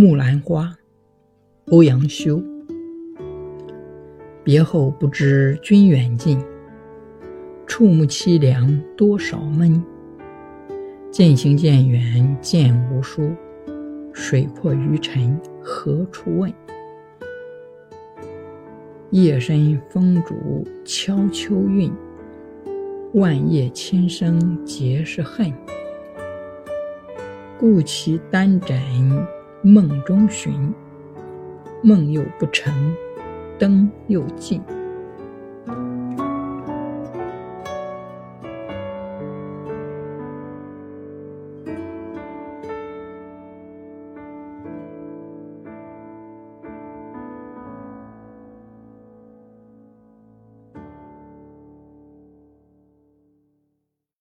木兰花，欧阳修。别后不知君远近，触目凄凉多少闷。渐行渐远渐无书，水阔鱼沉何处问？夜深风竹敲秋韵，万叶千声皆是恨。故其单枕梦中寻，梦又不成，灯又尽。